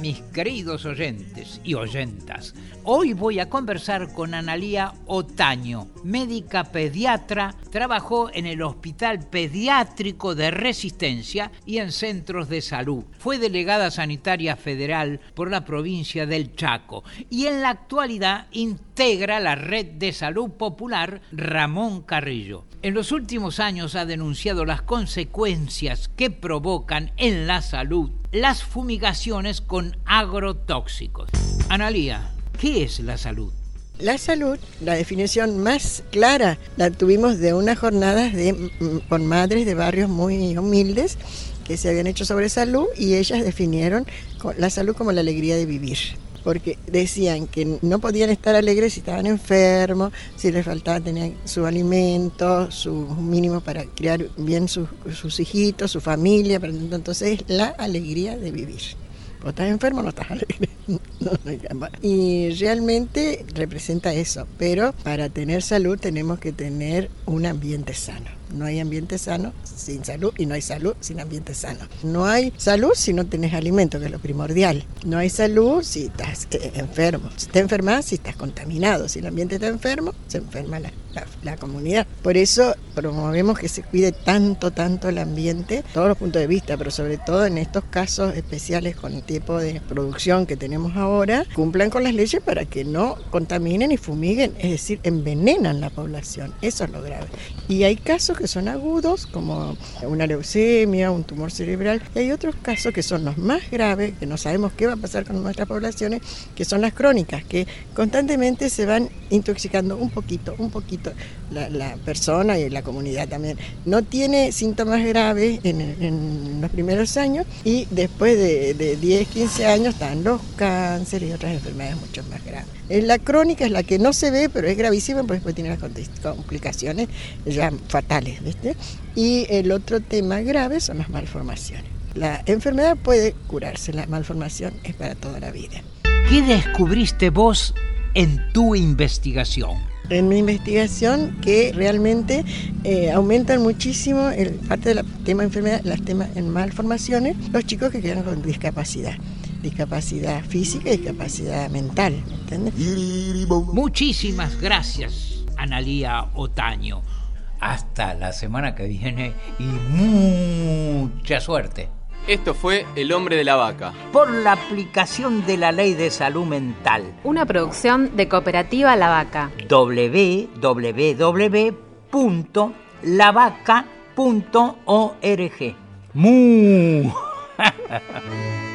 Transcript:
mis queridos oyentes y oyentas. Hoy voy a conversar con Analía Otaño, médica pediatra, trabajó en el Hospital Pediátrico de Resistencia y en centros de salud. Fue delegada sanitaria federal por la provincia del Chaco y en la actualidad integra la red de salud popular Ramón Carrillo. En los últimos años ha denunciado las consecuencias que provocan en la salud las fumigaciones con agrotóxicos. Analía, ¿qué es la salud? La salud, la definición más clara la tuvimos de unas jornadas de, con madres de barrios muy humildes que se habían hecho sobre salud y ellas definieron la salud como la alegría de vivir. Porque decían que no podían estar alegres si estaban enfermos, si les faltaba tener su alimento, su mínimo para criar bien sus, sus hijitos, su familia. Entonces, la alegría de vivir. O estás enfermo o no estás alegre. Y realmente representa eso. Pero para tener salud tenemos que tener un ambiente sano. No hay ambiente sano sin salud y no hay salud sin ambiente sano. No hay salud si no tenés alimento, que es lo primordial. No hay salud si estás eh, enfermo. Si te enfermas, si estás contaminado. Si el ambiente está enfermo, se enferma la, la- la comunidad. Por eso promovemos que se cuide tanto, tanto el ambiente, todos los puntos de vista, pero sobre todo en estos casos especiales con el tipo de producción que tenemos ahora, cumplan con las leyes para que no contaminen y fumiguen, es decir, envenenan la población. Eso es lo grave. Y hay casos que son agudos, como una leucemia, un tumor cerebral, y hay otros casos que son los más graves, que no sabemos qué va a pasar con nuestras poblaciones, que son las crónicas, que constantemente se van intoxicando un poquito, un poquito la, la persona y la comunidad también. No tiene síntomas graves en, en los primeros años y después de, de 10, 15 años están los cánceres y otras enfermedades mucho más graves. Eh, La crónica es la que no se ve, pero es gravísima porque después tiene las complicaciones ya fatales, ¿viste? Y el otro tema grave son las malformaciones. La enfermedad puede curarse, la malformación es para toda la vida. ¿Qué descubriste vos en tu investigación? En mi investigación que realmente eh, aumentan muchísimo el parte del tema enfermedad, las temas en malformaciones, los chicos que quedan con discapacidad, discapacidad física y discapacidad mental, ¿entiendes? Muchísimas gracias, Analía Otaño. Hasta la semana que viene y mucha suerte. Esto fue El hombre de la vaca. Por la aplicación de la ley de salud mental. Una producción de Cooperativa La Vaca. www.lavaca.org. ¡Mu!